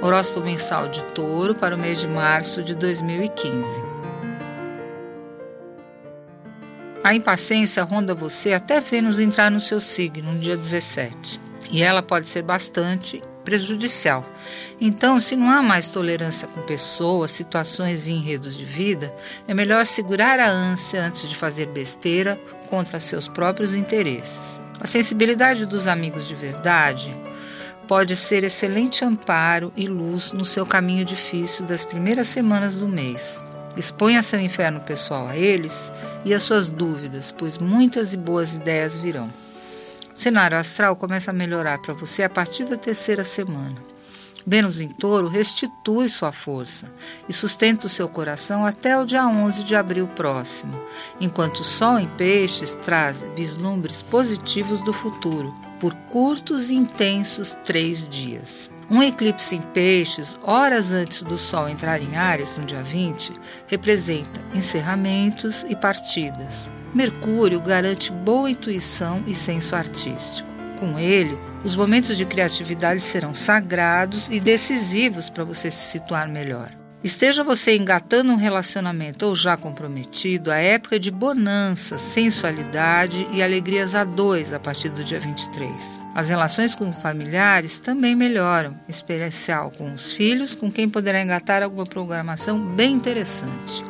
Horóscopo mensal de Touro para o mês de março de 2015. A impaciência ronda você até Vênus entrar no seu signo no dia 17. E ela pode ser bastante prejudicial. Então, se não há mais tolerância com pessoas, situações e enredos de vida, é melhor segurar a ânsia antes de fazer besteira contra seus próprios interesses. A sensibilidade dos amigos de verdade pode ser excelente amparo e luz no seu caminho difícil das primeiras semanas do mês. Exponha seu inferno pessoal a eles e as suas dúvidas, pois muitas e boas ideias virão. O cenário astral começa a melhorar para você a partir da terceira semana. Vênus em touro restitui sua força e sustenta o seu coração até o dia 11 de abril próximo, enquanto o Sol em peixes traz vislumbres positivos do futuro, por curtos e intensos três dias. Um eclipse em peixes, horas antes do Sol entrar em Ares, no dia 20, representa encerramentos e partidas. Mercúrio garante boa intuição e senso artístico. Com ele, os momentos de criatividade serão sagrados e decisivos para você se situar melhor. Esteja você engatando um relacionamento ou já comprometido, a época é de bonança, sensualidade e alegrias a dois a partir do dia 23. As relações com familiares também melhoram, especial com os filhos, com quem poderá engatar alguma programação bem interessante.